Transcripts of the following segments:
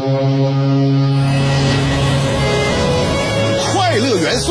快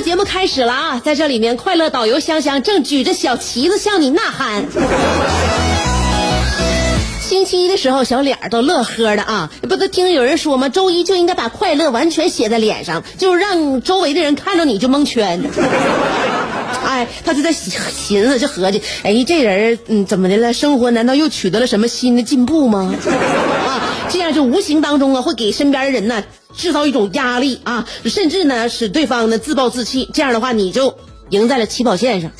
节目开始了啊！在这里面，快乐导游香香正举着小旗子向你呐喊。星期一的时候，小脸儿都乐呵的啊！不都听有人说吗？周一就应该把快乐完全写在脸上，就让周围的人看到你就蒙圈。哎，他就在寻思，就合计，哎，这人嗯怎么的了？生活难道又取得了什么新的进步吗？啊，这样就无形当中啊，会给身边的人呢制造一种压力啊，甚至呢使对方呢自暴自弃。这样的话，你就赢在了起跑线上。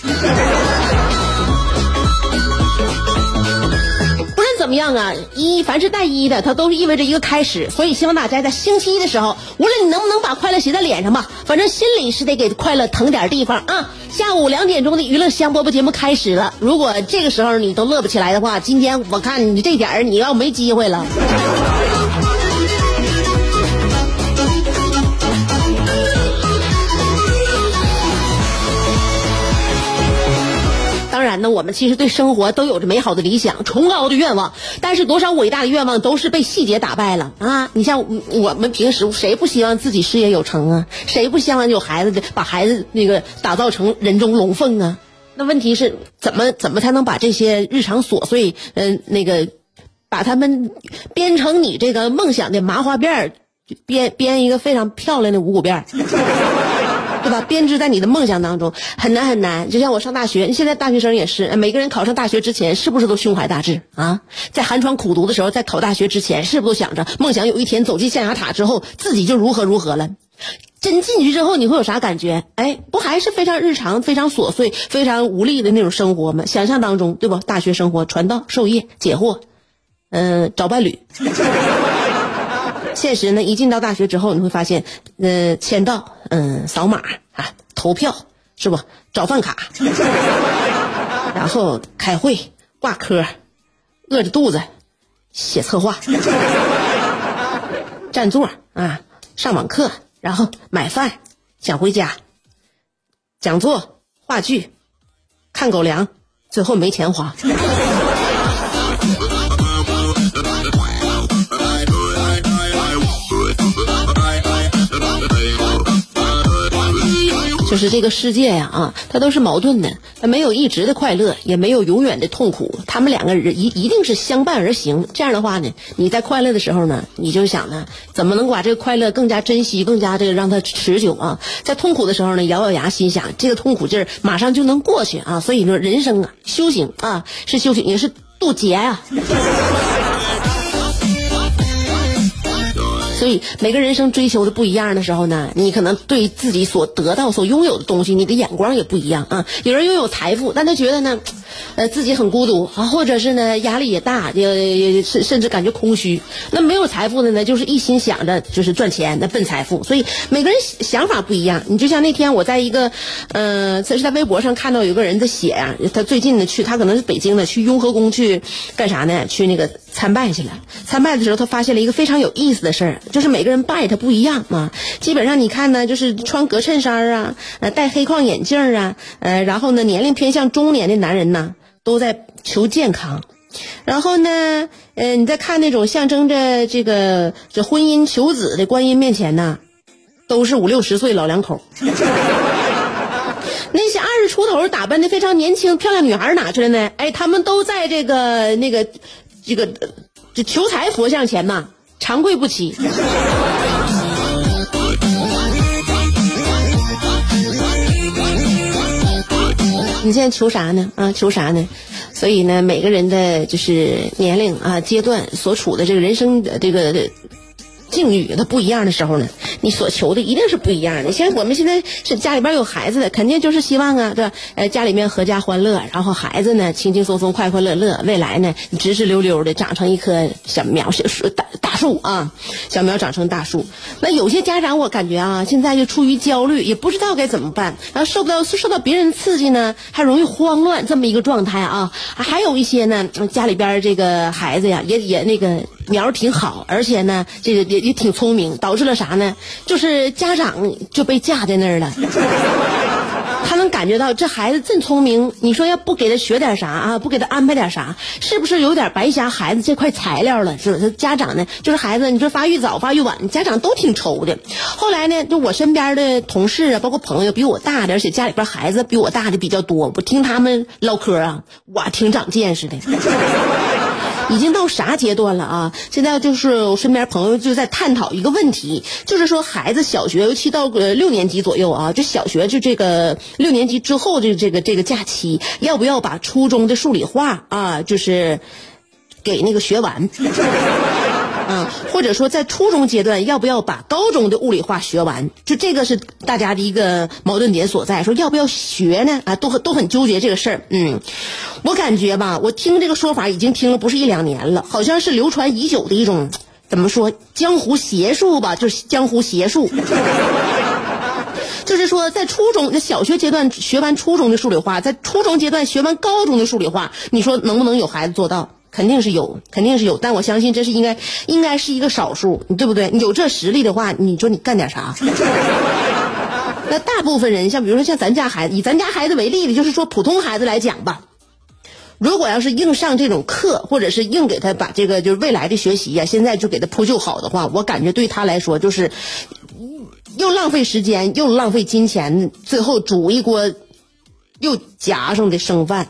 不论怎么样啊，一凡是带一的，它都是意味着一个开始。所以希望大家在星期一的时候，无论你能不能把快乐写在脸上吧，反正心里是得给快乐腾点地方啊。下午两点钟的娱乐香饽饽节目开始了，如果这个时候你都乐不起来的话，今天我看你这点儿你要没机会了。然呢，我们其实对生活都有着美好的理想、崇高的愿望，但是多少伟大的愿望都是被细节打败了啊！你像我们平时谁不希望自己事业有成啊？谁不希望有孩子的把孩子那个打造成人中龙凤啊？那问题是怎么怎么才能把这些日常琐碎，嗯、那个把他们编成你这个梦想的麻花辫，编编一个非常漂亮的五谷辫。对吧？编织在你的梦想当中很难很难。就像我上大学，现在大学生也是，每个人考上大学之前，是不是都胸怀大志啊？在寒窗苦读的时候，在考大学之前，是不是都想着梦想有一天走进象牙塔之后，自己就如何如何了？真进去之后，你会有啥感觉？哎，不还是非常日常、非常琐碎、非常无力的那种生活吗？想象当中，对不？大学生活，传道授业解惑，嗯、找伴侣。现实呢，一进到大学之后，你会发现，呃，签到，嗯、扫码啊，投票是不？找饭卡，然后开会、挂科，饿着肚子写策划，占座啊，上网课，然后买饭，想回家，讲座、话剧，看狗粮，最后没钱花。就是这个世界呀啊，它都是矛盾的，它没有一直的快乐，也没有永远的痛苦，他们两个人一一定是相伴而行。这样的话呢，你在快乐的时候呢，你就想呢，怎么能把这个快乐更加珍惜，更加这个让它持久啊？在痛苦的时候呢，咬咬牙，心想这个痛苦劲儿马上就能过去啊。所以说，人生啊，修行啊，是修行，也是渡劫啊。所以每个人生追求的不一样的时候呢，你可能对自己所得到、所拥有的东西，你的眼光也不一样啊。有人拥有财富，但他觉得呢，呃，自己很孤独啊，或者是呢压力也大，也也甚甚至感觉空虚。那没有财富的呢，就是一心想着就是赚钱，那奔财富。所以每个人想法不一样。你就像那天我在一个，呃，这是在微博上看到有个人在写啊、他最近呢去，他可能是北京的，去雍和宫去干啥呢？去那个参拜去了。参拜的时候，他发现了一个非常有意思的事儿，就是每个人拜他不一样啊。基本上你看呢，就是穿格衬衫啊，呃，戴黑框眼镜啊，呃，然后呢，年龄偏向中年的男人呢，都在求健康。然后呢，呃，你再看那种象征着这个这婚姻求子的观音面前呢，都是五六十岁老两口。那些二十出头打扮的非常年轻漂亮女孩哪去了呢？哎，他们都在这个那个这个这求财佛像前呐长跪不起。你现在求啥呢？啊求啥呢？所以呢每个人的就是年龄啊阶段所处的这个人生的这个境遇它不一样的时候呢你所求的一定是不一样的。像我们现在是家里边有孩子的，肯定就是希望啊，对吧？呃，家里面阖家欢乐，然后孩子呢轻轻松松、快快乐乐，未来呢直直溜溜的长成一棵小苗、小树、大大树啊，小苗长成大树。那有些家长我感觉啊，现在就出于焦虑，也不知道该怎么办，然后受不到受到别人刺激呢，还容易慌乱，这么一个状态啊。还有一些呢，家里边这个孩子呀，也也那个。苗挺好，而且呢，这个也也挺聪明，导致了啥呢？就是家长就被架在那儿了。他能感觉到这孩子真聪明，你说要不给他学点啥啊？不给他安排点啥，是不是有点白瞎孩子这块材料了？是不是？家长呢，就是孩子，你说发育早发育晚，家长都挺愁的。后来呢，就我身边的同事啊，包括朋友，比我大的，而且家里边孩子比我大的比较多，我听他们唠嗑啊，我，挺长见识的。已经到啥阶段了啊？现在就是我身边朋友就在探讨一个问题，就是说孩子小学，尤其到呃六年级左右啊，就小学就这个六年级之后的这个这个假期，要不要把初中的数理化啊，就是给那个学完？啊，或者说在初中阶段要不要把高中的物理化学完？就这个是大家的一个矛盾点所在，说要不要学呢？啊，都很都很纠结这个事儿。嗯，我感觉吧，我听这个说法已经听了不是一两年了，好像是流传已久的一种怎么说江湖邪术吧？就是江湖邪术，就是说在初中、那小学阶段学完初中的数理化，在初中阶段学完高中的数理化，你说能不能有孩子做到？肯定是有，肯定是有，但我相信这是应该，应该是一个少数，对不对？有这实力的话，你说你干点啥？那大部分人，像比如说像咱家孩子，以咱家孩子为例的，就是说普通孩子来讲吧，如果要是硬上这种课，或者是硬给他把这个就是未来的学习呀，现在就给他铺就好的话，我感觉对他来说就是又浪费时间，又浪费金钱，最后煮一锅又夹上的剩饭。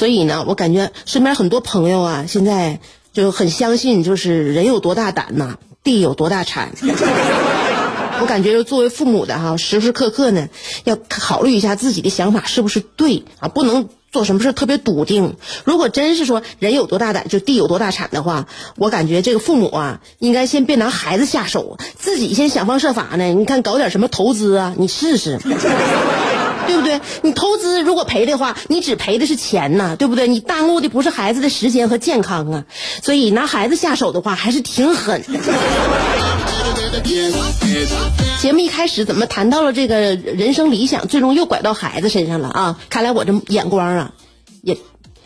所以呢，我感觉身边很多朋友啊，现在就很相信，就是人有多大胆呐，地有多大产。我感觉作为父母的哈，时时刻刻呢，要考虑一下自己的想法是不是对啊，不能做什么事特别笃定。如果真是说人有多大胆，就地有多大产的话，我感觉这个父母啊，应该先别拿孩子下手，自己先想方设法呢。你看搞点什么投资啊，你试试。对不对？你投资如果赔的话，你只赔的是钱呐，对不对？你耽误的不是孩子的时间和健康啊。所以拿孩子下手的话，还是挺狠。节目一开始怎么谈到了这个人生理想，最终又拐到孩子身上了啊？看来我这眼光啊，也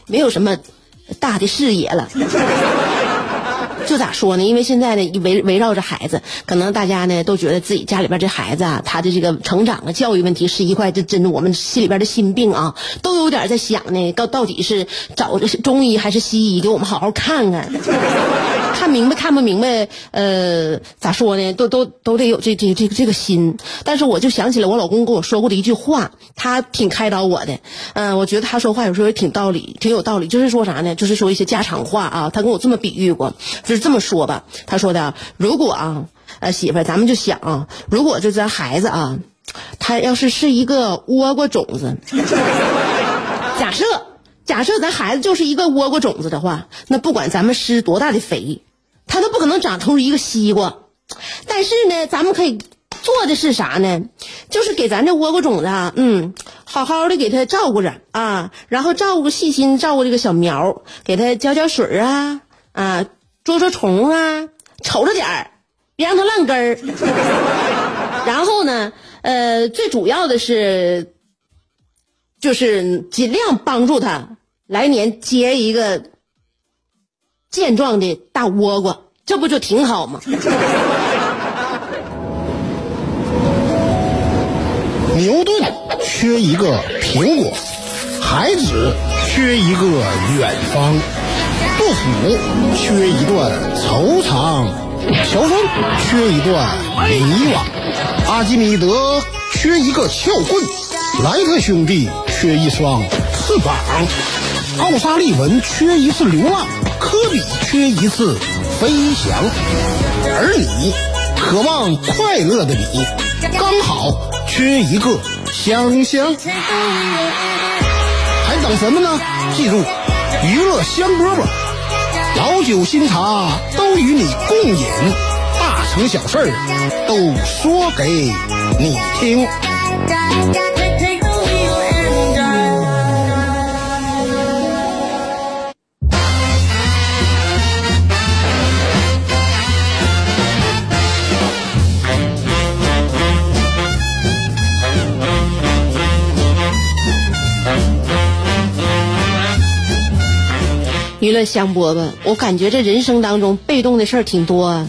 没有什么大的视野了。就咋说呢？因为现在呢，围围绕着孩子，可能大家呢都觉得自己家里边这孩子啊，他的这个成长啊、教育问题是一块，这真的我们心里边的心病啊，都有点在想呢，到到底是找中医还是西医，给我们好好看看。看明白看不明白，呃，咋说呢？都都都得有这这这个这个心。但是我就想起了我老公跟我说过的一句话，他挺开导我的。嗯，我觉得他说话有时候也挺道理，挺有道理。就是说啥呢？就是说一些家常话啊。他跟我这么比喻过，就是这么说吧。他说的，如果啊，呃，媳妇儿，咱们就想啊，如果就咱孩子啊，他要是是一个倭瓜种子，假设。假设咱孩子就是一个倭瓜种子的话，那不管咱们施多大的肥，它都不可能长出一个西瓜。但是呢，咱们可以做的是啥呢？就是给咱这倭瓜种子啊，嗯，好好的给它照顾着啊，然后照顾细心照顾这个小苗，给它浇浇水啊，啊，捉捉虫啊，瞅着点儿，别让它烂根儿。然后呢，呃，最主要的是。就是尽量帮助他来年结一个健壮的大倭瓜，这不就挺好吗？牛顿缺一个苹果，孩子缺一个远方，杜甫缺一段惆怅，乔峰缺一段迷惘，阿基米德缺一个撬棍，莱特兄弟。缺一双翅膀，奥沙利文缺一次流浪，科比缺一次飞翔，而你渴望快乐的你，刚好缺一个香香。还等什么呢？记住，娱乐香饽饽，老酒新茶都与你共饮，大成小事都说给你听。娱乐香饽饽，我感觉这人生当中被动的事儿挺多啊。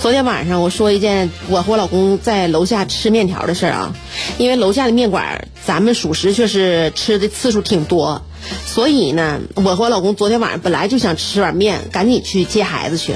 昨天晚上我说一件我和我老公在楼下吃面条的事儿啊，因为楼下的面馆咱们属实确实吃的次数挺多，所以呢，我和我老公昨天晚上本来就想吃碗面，赶紧去接孩子去，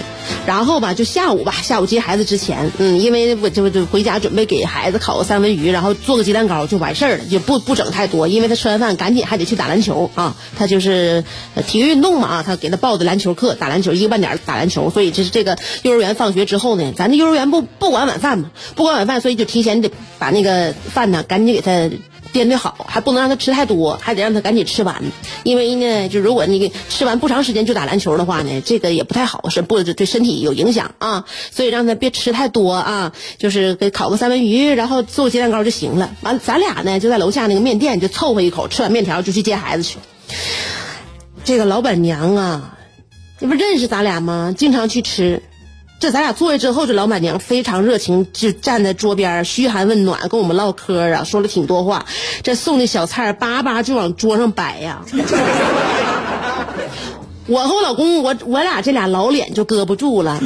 然后吧，就下午吧，下午接孩子之前，嗯，因为我就就回家准备给孩子烤个三文鱼，然后做个鸡蛋糕就完事儿了，就不不整太多，因为他吃完饭赶紧还得去打篮球啊，他就是体育运动嘛啊，他给他报的篮球课，打篮球一个半点打篮球，所以这是这个幼儿园放学之后呢，咱这幼儿园不不管晚饭嘛，不管晚饭，所以就提前得把那个饭呢赶紧给他。颠的好，还不能让他吃太多，还得让他赶紧吃完。因为呢，就如果你吃完不长时间就打篮球的话呢，这个也不太好，是不对身体有影响啊。所以让他别吃太多啊，就是给烤个三文鱼，然后做鸡蛋糕就行了。完，咱俩呢就在楼下那个面店就凑合一口，吃完面条就去接孩子去。这个老板娘啊，这不认识咱俩吗？经常去吃。这咱俩坐下之后，这老板娘非常热情，就站在桌边嘘寒问暖，跟我们唠嗑啊，说了挺多话。这送的小菜叭叭就往桌上摆呀。我和我老公，我我俩这俩老脸就搁不住了。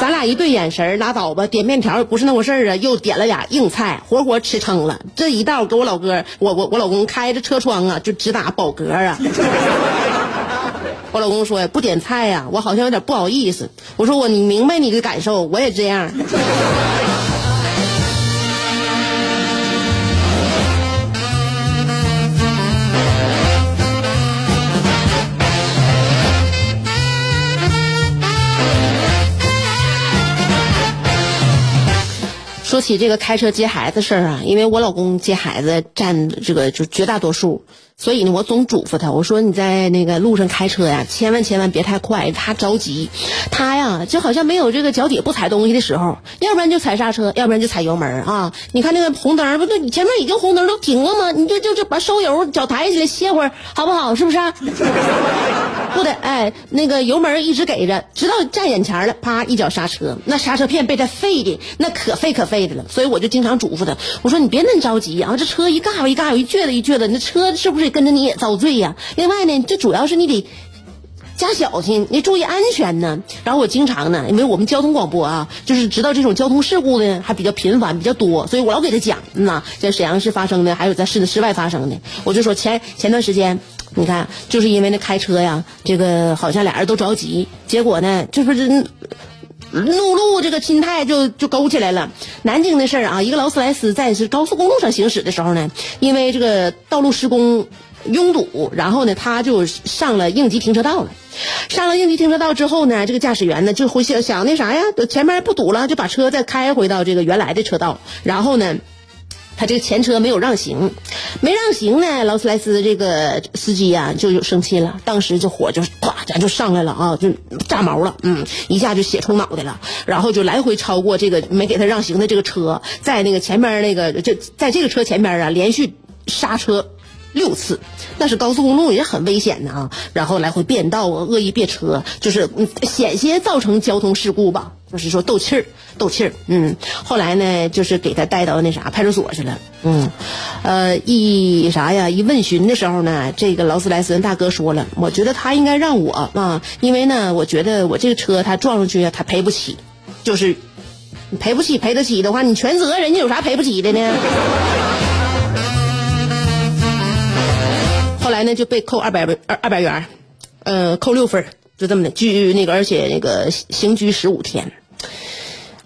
咱俩一对眼神拉倒吧。点面条也不是那回事啊，又点了俩硬菜，活活吃撑了。这一道给我老哥，我我我老公开着车窗啊，就直打饱嗝啊。我老公说不点菜呀，我好像有点不好意思。我说我你明白你的感受，我也这样。说起这个开车接孩子事儿啊，因为我老公接孩子占这个就绝大多数。所以呢，我总嘱咐他，我说你在那个路上开车呀，千万千万别太快，他着急，他呀就好像没有这个脚底不踩东西的时候，要不然就踩刹车，要不然就踩油门啊。你看那个红灯，不对，你前面已经红灯都停了吗？你就就就把收油，脚抬起来歇会儿，好不好？是不是？不得，哎，那个油门一直给着，直到站眼前了，啪一脚刹车，那刹车片被他废的那可废可废的了。所以我就经常嘱咐他，我说你别那么着急啊，这车一嘎巴一嘎巴一撅的一撅的，那车是不是？跟着你也遭罪呀！另外呢，这主要是你得加小心，你注意安全呢。然后我经常呢，因为我们交通广播啊，就是知道这种交通事故呢还比较频繁、比较多，所以我老给他讲呐，在沈阳市发生的，还有在市的市外发生的。我就说前前段时间，你看，就是因为那开车呀，这个好像俩人都着急，结果呢，这不是怒路这个心态就就勾起来了。南京的事儿啊，一个劳斯莱斯在是高速公路上行驶的时候呢，因为这个道路施工。拥堵，然后呢，他就上了应急停车道了。上了应急停车道之后呢，这个驾驶员呢就会想想那啥呀，前面不堵了，就把车再开回到这个原来的车道。然后呢，他这个前车没有让行，没让行呢，劳斯莱斯这个司机呀就生气了，当时这火就咵咱就上来了啊，就炸毛了，嗯，一下就血冲脑袋了，然后就来回超过这个没给他让行的这个车，在那个前面那个就在这个车前面啊，连续刹车。六次，那是高速公路也很危险的啊！然后来回变道啊，恶意别车，就是险些造成交通事故吧。就是说斗气儿，斗气儿。嗯，后来呢，就是给他带到那啥派出所去了。嗯，呃，一啥呀？一问询的时候呢，这个劳斯莱斯大哥说了，我觉得他应该让我啊，因为呢，我觉得我这个车他撞上去他赔不起，就是你赔不起，赔得起的话，你全责，人家有啥赔不起的呢？后来呢，就被扣二百二二百元，呃，扣六分，就这么的拘那个，而且那个刑拘十五天。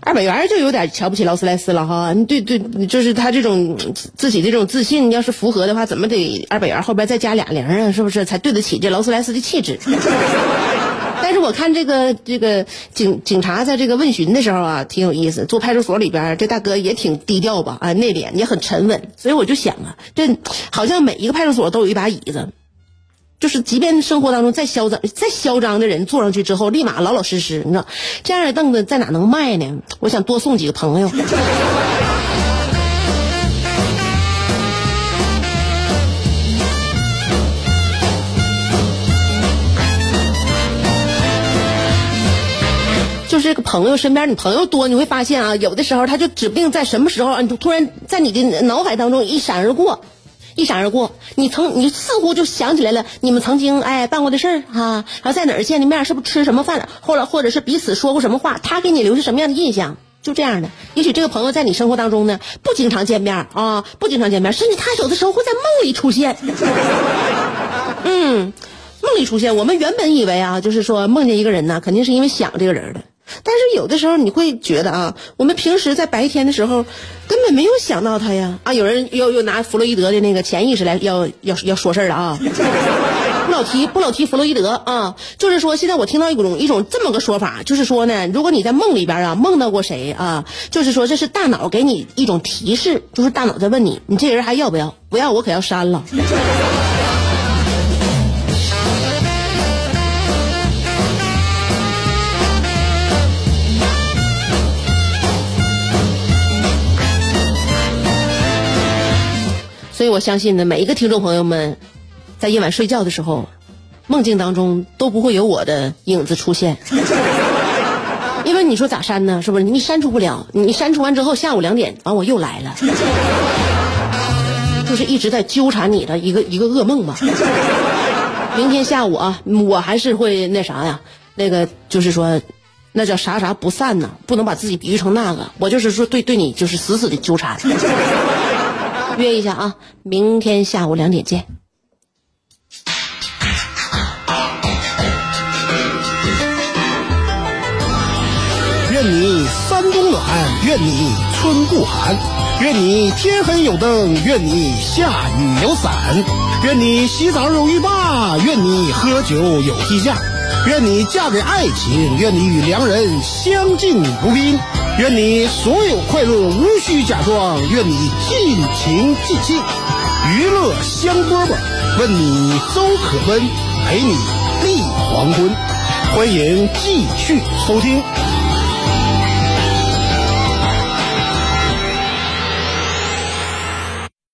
二百元就有点瞧不起劳斯莱斯了哈，你对对，就是他这种自己这种自信，要是符合的话，怎么得二百元后边再加俩零啊？是不是才对得起这劳斯莱斯的气质？但是我看这个这个警警察在这个问询的时候啊，挺有意思。坐派出所里边，这大哥也挺低调吧，啊，内敛也很沉稳。所以我就想啊，这好像每一个派出所都有一把椅子，就是即便生活当中再嚣张、再嚣张的人坐上去之后，立马老老实实。你知道，这样的凳子在哪能卖呢？我想多送几个朋友。是这个朋友身边，你朋友多，你会发现啊，有的时候他就指不定在什么时候啊，你就突然在你的脑海当中一闪而过，一闪而过，你曾你似乎就想起来了，你们曾经哎办过的事儿哈，然后在哪儿见的面，是不是吃什么饭了，或者或者是彼此说过什么话，他给你留下什么样的印象，就这样的。也许这个朋友在你生活当中呢，不经常见面啊，不经常见面，甚至他有的时候会在梦里出现。嗯，梦里出现，我们原本以为啊，就是说梦见一个人呢，肯定是因为想这个人的。但是有的时候你会觉得啊，我们平时在白天的时候根本没有想到他呀啊！有人又又拿弗洛伊德的那个潜意识来要要要说事儿了啊！不老提不老提弗洛伊德啊，就是说现在我听到一种一种这么个说法，就是说呢，如果你在梦里边啊梦到过谁啊，就是说这是大脑给你一种提示，就是大脑在问你，你这人还要不要？不要我可要删了。相信呢，每一个听众朋友们，在夜晚睡觉的时候，梦境当中都不会有我的影子出现，因为你说咋删呢？是不是？你删除不了，你删除完之后，下午两点完我又来了，就是一直在纠缠你的一个一个噩梦吧。明天下午啊，我还是会那啥呀，那个就是说，那叫啥啥不散呢？不能把自己比喻成那个，我就是说对对你就是死死的纠缠。约一下啊，明天下午两点见。愿你三冬暖，愿你春不寒，愿你天黑有灯，愿你下雨有伞，愿你洗澡有浴霸，愿你喝酒有地架，愿你嫁给爱情，愿你与良人相敬如宾。愿你所有快乐无需假装，愿你尽情尽兴，娱乐香饽饽，问你粥可温，陪你立黄昏，欢迎继续收听。